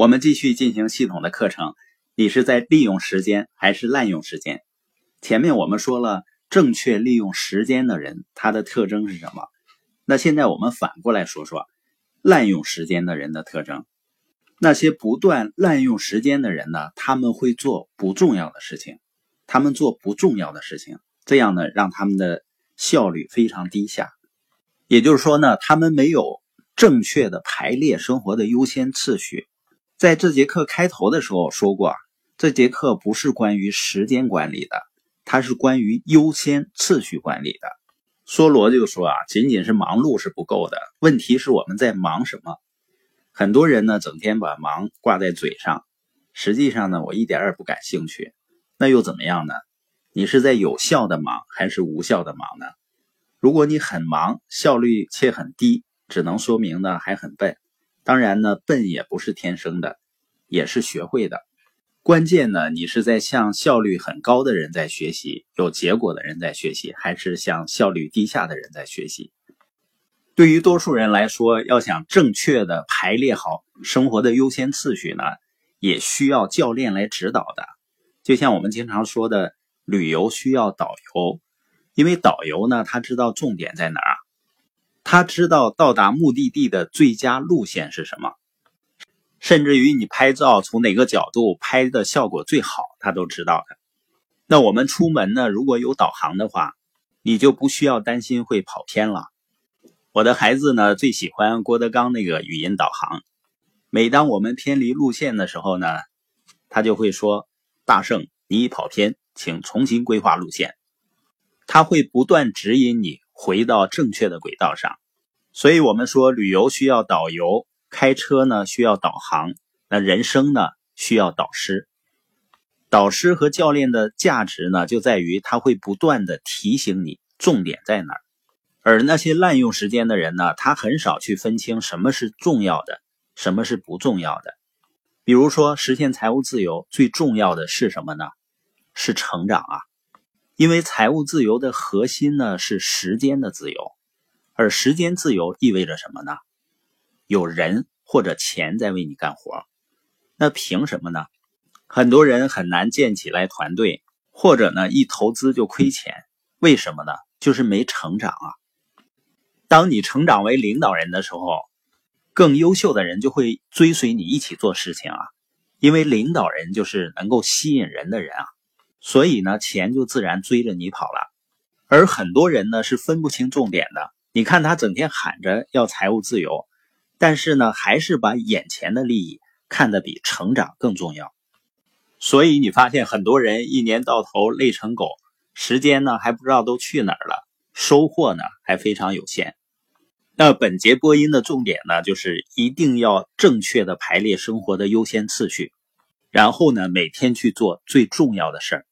我们继续进行系统的课程。你是在利用时间还是滥用时间？前面我们说了，正确利用时间的人，他的特征是什么？那现在我们反过来说说滥用时间的人的特征。那些不断滥用时间的人呢，他们会做不重要的事情，他们做不重要的事情，这样呢，让他们的效率非常低下。也就是说呢，他们没有正确的排列生活的优先次序。在这节课开头的时候说过，这节课不是关于时间管理的，它是关于优先次序管理的。梭罗就说啊，仅仅是忙碌是不够的，问题是我们在忙什么？很多人呢，整天把忙挂在嘴上，实际上呢，我一点也不感兴趣。那又怎么样呢？你是在有效的忙还是无效的忙呢？如果你很忙，效率却很低，只能说明呢还很笨。当然呢，笨也不是天生的，也是学会的。关键呢，你是在向效率很高的人在学习，有结果的人在学习，还是向效率低下的人在学习？对于多数人来说，要想正确的排列好生活的优先次序呢，也需要教练来指导的。就像我们经常说的，旅游需要导游，因为导游呢，他知道重点在哪儿。他知道到达目的地的最佳路线是什么，甚至于你拍照从哪个角度拍的效果最好，他都知道的。那我们出门呢，如果有导航的话，你就不需要担心会跑偏了。我的孩子呢，最喜欢郭德纲那个语音导航。每当我们偏离路线的时候呢，他就会说：“大圣，你已跑偏，请重新规划路线。”他会不断指引你。回到正确的轨道上，所以我们说旅游需要导游，开车呢需要导航，那人生呢需要导师。导师和教练的价值呢，就在于他会不断的提醒你重点在哪儿。而那些滥用时间的人呢，他很少去分清什么是重要的，什么是不重要的。比如说实现财务自由最重要的是什么呢？是成长啊。因为财务自由的核心呢是时间的自由，而时间自由意味着什么呢？有人或者钱在为你干活，那凭什么呢？很多人很难建起来团队，或者呢一投资就亏钱，为什么呢？就是没成长啊。当你成长为领导人的时候，更优秀的人就会追随你一起做事情啊，因为领导人就是能够吸引人的人啊。所以呢，钱就自然追着你跑了，而很多人呢是分不清重点的。你看他整天喊着要财务自由，但是呢，还是把眼前的利益看得比成长更重要。所以你发现很多人一年到头累成狗，时间呢还不知道都去哪儿了，收获呢还非常有限。那本节播音的重点呢，就是一定要正确的排列生活的优先次序，然后呢，每天去做最重要的事儿。